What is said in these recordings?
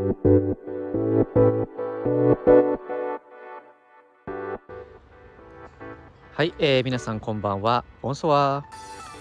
はい、えー、皆さんこんばんは。ボンソワ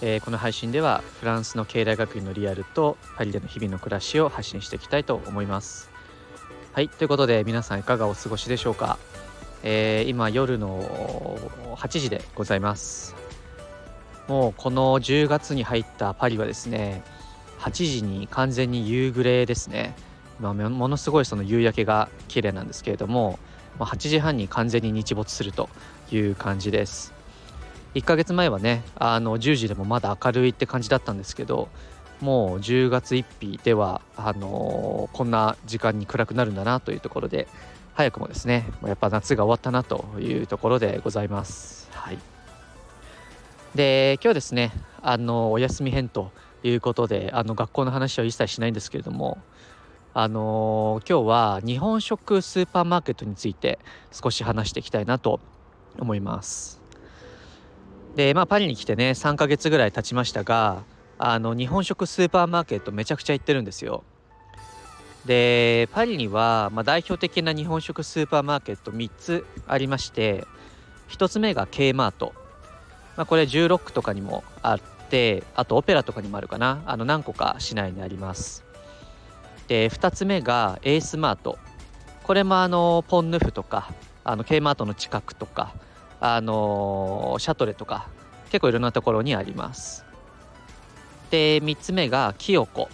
ー、えー、この配信ではフランスの経済学院のリアルとパリでの日々の暮らしを発信していきたいと思います。はい、ということで皆さんいかがお過ごしでしょうか。えー、今夜の8時でございます。もうこの10月に入ったパリはですね、8時に完全に夕暮れですね。まあ、ものすごいその夕焼けが綺麗なんですけれども、まあ、8時半に完全に日没するという感じです1ヶ月前はねあの10時でもまだ明るいって感じだったんですけどもう10月1日ではあのー、こんな時間に暗くなるんだなというところで早くもですねやっぱ夏が終わったなというところでございます。はい、で今日ですねあのお休み編ということであの学校の話は一切しないんですけれどもあのー、今日は日本食スーパーマーケットについて少し話していきたいなと思います。でまあパリに来てね3ヶ月ぐらい経ちましたがあの日本食スーパーマーケットめちゃくちゃ行ってるんですよ。でパリには、まあ、代表的な日本食スーパーマーケット3つありまして1つ目が K マート、まあ、これ16区とかにもあってあとオペラとかにもあるかなあの何個か市内にあります。で2つ目がエースマート。これもあのポンヌフとかあの K マートの近くとかあのシャトレとか結構いろんなところにあります。で3つ目がキヨコ。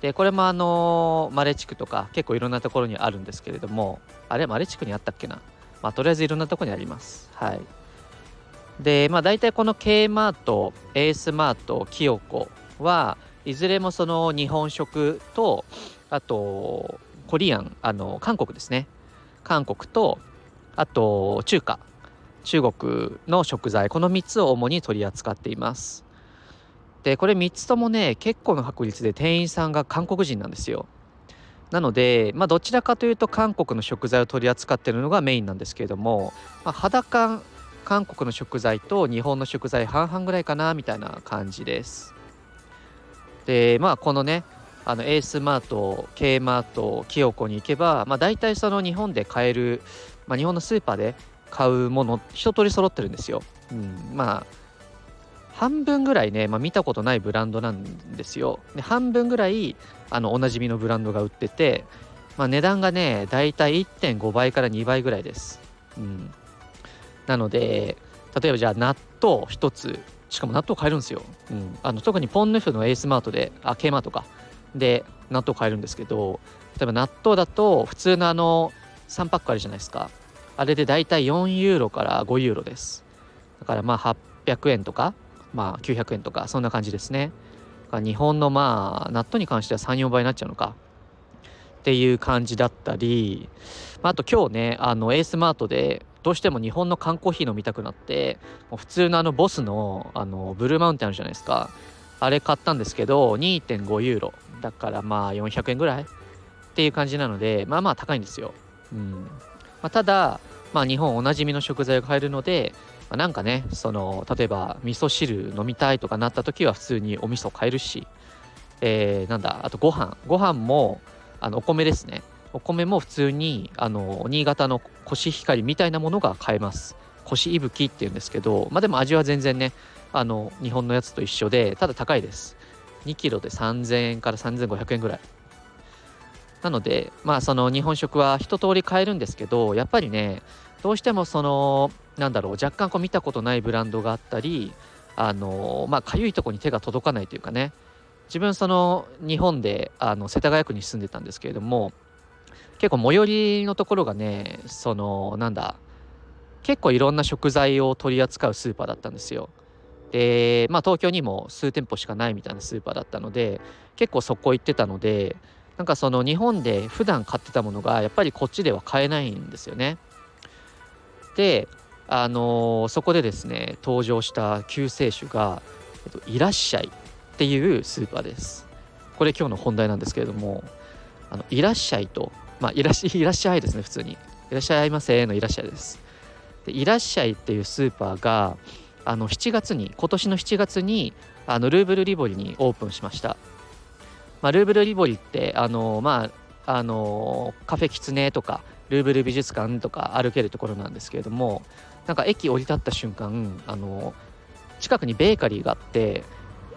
でこれもあのマレ地区とか結構いろんなところにあるんですけれどもあれマレ地区にあったっけな？まあとりあえずいろんなところにあります。はい。でまあ大体この K マートエースマートキヨコはいずれもその日本食とあとコリアンあの韓国ですね。韓国とあと中華。中国の食材。この3つを主に取り扱っています。でこれ3つともね結構の確率で店員さんが韓国人なんですよ。なのでまあどちらかというと韓国の食材を取り扱っているのがメインなんですけれども、まあ、肌感韓国の食材と日本の食材半々ぐらいかなみたいな感じです。でまあこのねあのエースマート K マートキヨコに行けば、まあ、大体その日本で買える、まあ、日本のスーパーで買うもの一通り揃ってるんですよ。うん、まあ半分ぐらいね、まあ、見たことないブランドなんですよ。で半分ぐらいあのおなじみのブランドが売ってて、まあ、値段がねだいたい1.5倍から2倍ぐらいです。うん、なので例えばじゃあ納豆1つしかも納豆買えるんですよ。うん、あの特にポンヌフのエースマートであ K マートかで納豆買えるんですけど例えば納豆だと普通のあの3パックあるじゃないですか。あれでだいたい4ユーロから5ユーロです。だからまあ800円とかまあ900円とかそんな感じですね。日本のまあ納豆に関しては34倍になっちゃうのか。っていう感じだったり、まあ、あと今日ねあのエースマートでどうしても日本の缶コーヒー飲みたくなってもう普通のあのボスのあのブルーマウンテンあるじゃないですか。あれ買ったんですけど2.5ユーロ。だからまあ400円ぐらいっていう感じなのでまあまあ高いんですよ。うん。まあ、ただ、まあ、日本おなじみの食材が買えるので、まあ、なんかねその例えば味噌汁飲みたいとかなった時は普通にお味噌買えるし、えー、なんだあとご飯。ご飯もあのお米ですね。お米も普通にあの新潟のコシヒカリみたいなものが買えます。コシイブキっていうんですけどまあでも味は全然ねあの日本のやつと一緒でただ高いです。2キロで3000円から3500円ぐらいなのでまあその日本食は一通り買えるんですけどやっぱりねどうしてもそのなんだろう若干こう見たことないブランドがあったりあのまあかゆいとこに手が届かないというかね自分その日本であの世田谷区に住んでたんですけれども結構最寄りのところがねそのなんだ結構いろんな食材を取り扱うスーパーだったんですよ。でまあ東京にも数店舗しかないみたいなスーパーだったので結構そこ行ってたのでなんかその日本で普段買ってたものがやっぱりこっちでは買えないんですよね。であのー、そこでですね登場した救世主が、えっと、いらっしゃいっていうスーパーです。これ今日の本題なんですけれどもあのいらっしゃいとまあいらっしいらっしゃいですね普通にいらっしゃいませのいらっしゃいです。でいらっしゃいっていうスーパーがあの7月に今年の7月にあのルーブルリボリにオープンしました、まあ、ルーブルリボリってあのまああのカフェキツネとかルーブル美術館とか歩けるところなんですけれどもなんか駅降り立った瞬間あの近くにベーカリーがあって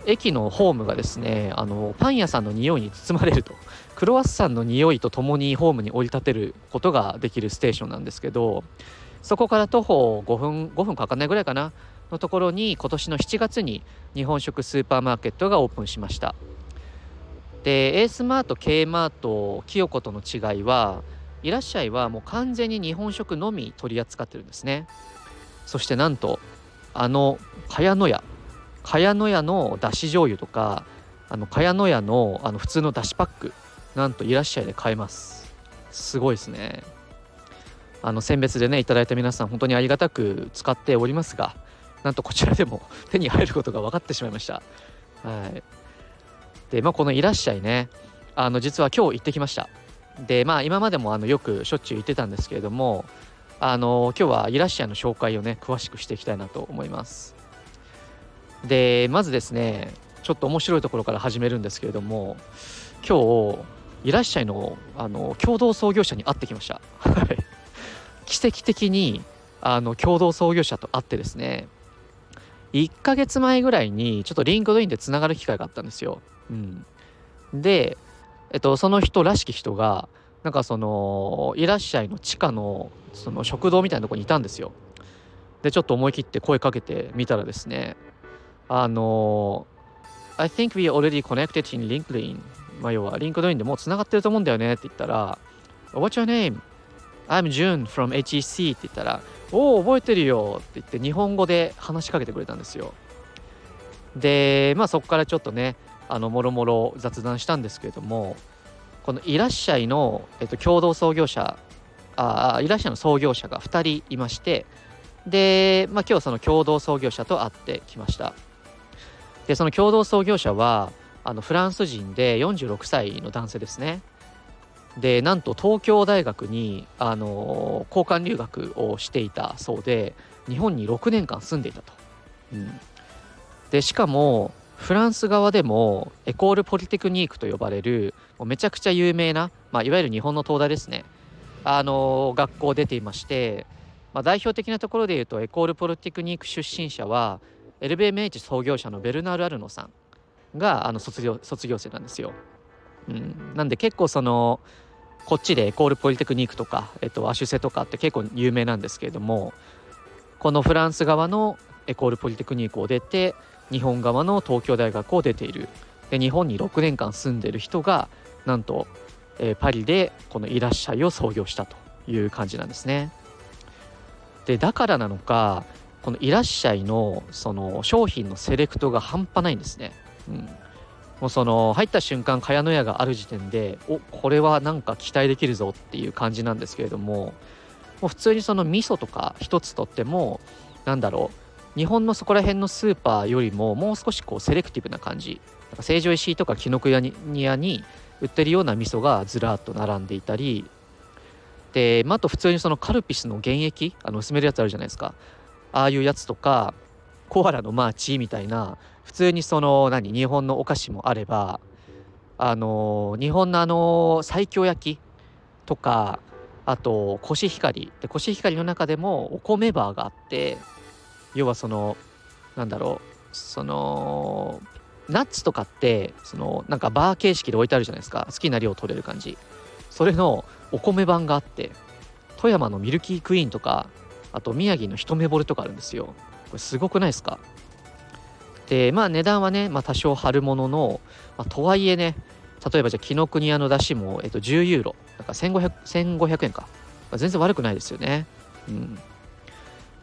駅のホームがですねあのパン屋さんの匂いに包まれると クロワッサンの匂いとともにホームに降り立てることができるステーションなんですけどそこから徒歩5分5分かかんないぐらいかな。のところに今年の7月に日本食スーパーマーケットがオープンしました。で A スマート K マートキヨコとの違いはいらっしゃいはもう完全に日本食のみ取り扱ってるんですね。そしてなんとあの茅野屋。茅野屋のだし醤油とかあの茅野屋のあの普通のだしパックなんといらっしゃいで買えます。すごいですね。あの選別でねいただいた皆さん本当にありがたく使っておりますがなんとこちらでも 手に入ることが分かってしまいました。はい。でまあこのいらっしゃいね。あの実は今日行ってきました。でまあ今までもあのよくしょっちゅう行ってたんですけれどもあの今日はいらっしゃいの紹介をね詳しくしていきたいなと思います。でまずですねちょっと面白いところから始めるんですけれども今日いらっしゃいのあの共同創業者に会ってきました。奇跡的にあの共同創業者と会ってですね1ヶ月前ぐらいにちょっと LinkedIn でつながる機会があったんですよ、うん、で、えっと、その人らしき人がなんかそのいらっしゃいの地下のその食堂みたいなとこにいたんですよ。でちょっと思い切って声かけてみたらですねあの I think we already connected in LinkedIn. まあ要は LinkedIn でもうつながってると思うんだよねって言ったら What's your name? I'm June from HEC って言ったらおお覚えてるよって言って日本語で話しかけてくれたんですよ。でまあそこからちょっとねあのもろもろ雑談したんですけれどもこのいらっしゃいの、えっと、共同創業者あいらっしゃいの創業者が2人いましてで、まあ、今日その共同創業者と会ってきました。でその共同創業者はあのフランス人で46歳の男性ですね。でなんと東京大学にあの交換留学をしていたそうで日本に6年間住んでいたと。うん、でしかもフランス側でもエコール・ポリテクニークと呼ばれるもうめちゃくちゃ有名な、まあ、いわゆる日本の東大ですねあの学校出ていまして、まあ、代表的なところでいうとエコール・ポリテクニーク出身者は LVMH 創業者のベルナール・アルノさんがあの卒業卒業生なんですよ。うん、なんで結構そのこっちでエコールポリテクニークとか、えっと、アシュセとかって結構有名なんですけれどもこのフランス側のエコールポリテクニークを出て日本側の東京大学を出ているで日本に6年間住んでる人がなんと、えー、パリでこのいらっしゃいを創業したという感じなんですね。でだからなのかこのいらっしゃいのその商品のセレクトが半端ないんですね。うんもうその入った瞬間茅野屋がある時点でおこれはなんか期待できるぞっていう感じなんですけれどももう普通にその味噌とか一つとってもなんだろう日本のそこら辺のスーパーよりももう少しこうセレクティブな感じなんか成城石井とか紀ノ国屋に売ってるような味噌がずらっと並んでいたりで、まあ、あと普通にそのカルピスの原液あの薄めるやつあるじゃないですか。ああいうやつとかコアラのマーチみたいな普通にその何日本のお菓子もあればあの日本のあの西京焼きとかあとコシヒカリ。でコシヒカリの中でもお米バーがあって要はそのなんだろうそのナッツとかってそのなんかバー形式で置いてあるじゃないですか。好きな量取れる感じ。それのお米版があって富山のミルキークイーンとかあと宮城の一目惚れとかあるんですよ。これすごくないですか？でまあ値段はね、まあ、多少張るものの、まあ、とはいえね例えばじゃあ紀ノ国屋のだしも、えっと、10ユーロだから 1500, 1500円か、まあ、全然悪くないですよね。うん。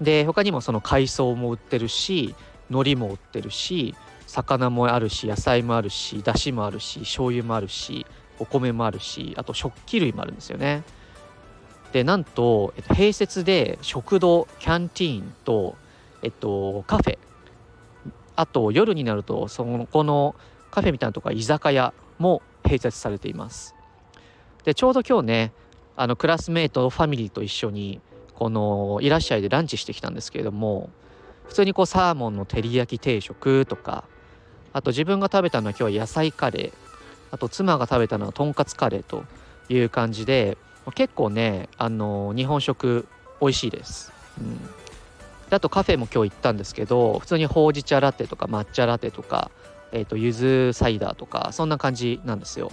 で他にもその海藻も売ってるし海苔も売ってるし魚もあるし野菜もあるしだしもあるし醤油もあるしお米もあるしあと食器類もあるんですよね。でなんと、えっと、併設で食堂キャンティーンと、えっと、カフェ。あと夜になるとそのこのカフェみたいなとこ居酒屋も併設されています。でちょうど今日ねあのクラスメートファミリーと一緒にこのいらっしゃいでランチしてきたんですけれども普通にこうサーモンの照り焼き定食とかあと自分が食べたのは今日は野菜カレーあと妻が食べたのはとんかつカレーという感じで結構ねあの日本食美味しいです。うん。あとカフェも今日行ったんですけど普通にほうじ茶ラテとか抹茶ラテとか、えーと、ゆずサイダーとかそんな感じなんですよ。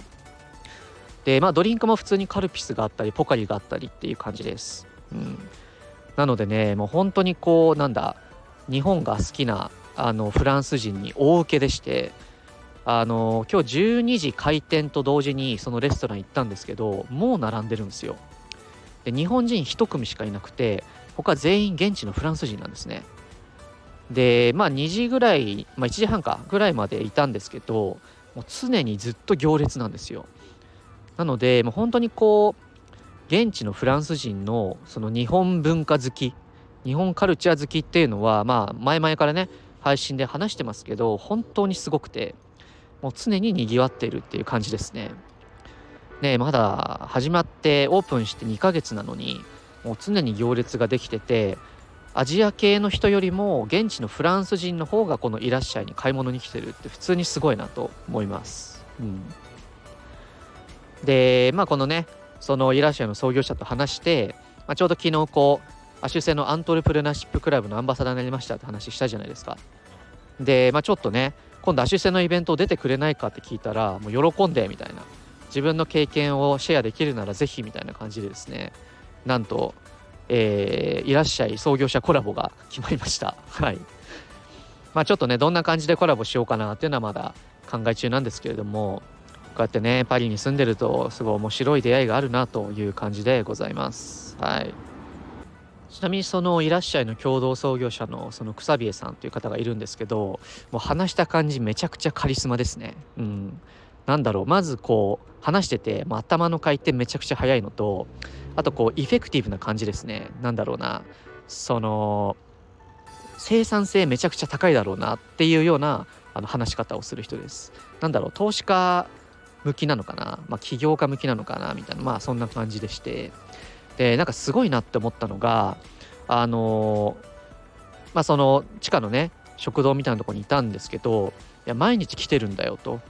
でまあドリンクも普通にカルピスがあったりポカリがあったりっていう感じです、うん、なのでねもう本当にこうなんだ日本が好きなあのフランス人に大受けでしてあの今日12時開店と同時にそのレストラン行ったんですけどもう並んでるんですよ。で日本人1組しかいなくて他全員現地のフランス人なんですねでまあ2時ぐらい、まあ、1時半かぐらいまでいたんですけどもう常にずっと行列なんですよなのでもう本当にこう現地のフランス人のその日本文化好き日本カルチャー好きっていうのはまあ前々からね配信で話してますけど本当にすごくてもう常ににぎわっているっていう感じですね。ねまだ始まってオープンして2ヶ月なのにもう常に行列ができててアジア系の人よりも現地のフランス人の方がこの「いらっしゃい」に買い物に来てるって普通にすごいなと思います。うん、でまあこのねその「いらっしゃい」の創業者と話して、まあ、ちょうど昨日こうアシュ製のアントレプレナーシップクラブのアンバサダーになりましたって話したじゃないですか。で、まあ、ちょっとね今度アシュ製のイベント出てくれないかって聞いたらもう喜んでみたいな自分の経験をシェアできるならぜひみたいな感じでですねなんと、えー、いらっしゃい創業者コラボが決まりました。はい。まあちょっとね、どんな感じでコラボしようかなっていうのはまだ考え中なんですけれども、こうやってね、パリに住んでるとすごい面白い出会いがあるなという感じでございます。はい。ちなみにそのいらっしゃいの共同創業者のその草ビエさんという方がいるんですけどもう話した感じめちゃくちゃカリスマですね。うん、なんだろうまずこう話してて、まあ、頭の回転めちゃくちゃ速いのとあとこうエフェクティブな感じですね。なんだろうなその生産性めちゃくちゃ高いだろうなっていうようなあの話し方をする人です。なんだろう投資家向きなのかな、まあ、起業家向きなのかなみたいなまあそんな感じでして。でなんかすごいなって思ったのがあのまあその地下のね食堂みたいなとこにいたんですけどいや毎日来てるんだよと。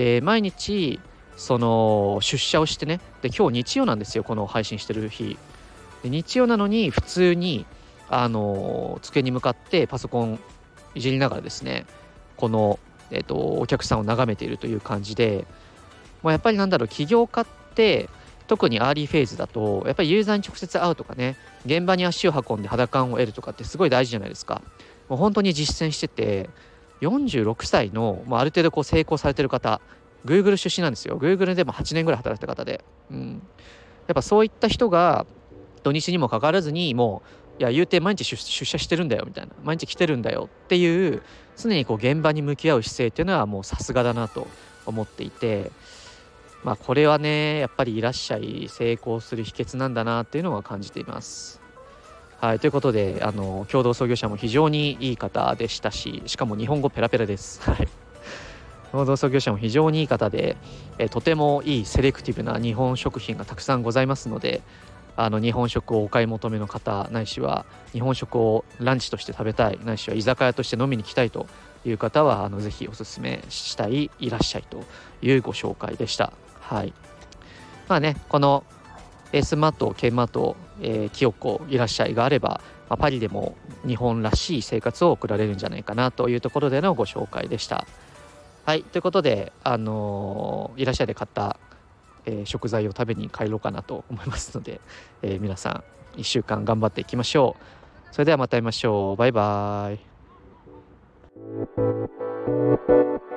で毎日その出社をしてねで今日日曜なんですよこの配信してる日。で日曜なのに普通にあの机に向かってパソコンいじりながらですねこの、えーと、お客さんを眺めているという感じで、まあ、やっぱりなんだろう起業家って特に early phase だとやっぱりユーザーに直接会うとかね現場に足を運んで肌感を得るとかってすごい大事じゃないですか。もう本当に実践してて46歳の、まあ、ある程度こう成功されてる方 Google 出身なんですよ。Google でも8年ぐらい働いた方で、うん、やっぱそういった人が土日にもかかわらずにもういや言うて毎日出社してるんだよみたいな。毎日来てるんだよっていう常にこう現場に向き合う姿勢っていうのはもうさすがだなと思っていて。まあこれはねやっぱりいらっしゃい成功する秘訣なんだなっていうのは感じています。はい、ということであの共同創業者も非常にいい方でしたししかも日本語ペラペラです。はい労働創業者も非常にいい方で、えとてもいいセレクティブな日本食品がたくさんございますのであの日本食をお買い求めの方ないしは日本食をランチとして食べたいないしは居酒屋として飲みに来たいという方はあのぜひおすすめしたいいらっしゃいというご紹介でした。はいまあねこのエスマート、ケンマート、えー、キヨコいらっしゃいがあれば、まあ、パリでも日本らしい生活を送られるんじゃないかなというところでのご紹介でした。はい、ということで、あのー、いらっしゃいで買った、えー、食材を食べに帰ろうかなと思いますので、え、皆さん1週間頑張っていきましょう。それではまた会いましょう。バイバーイ。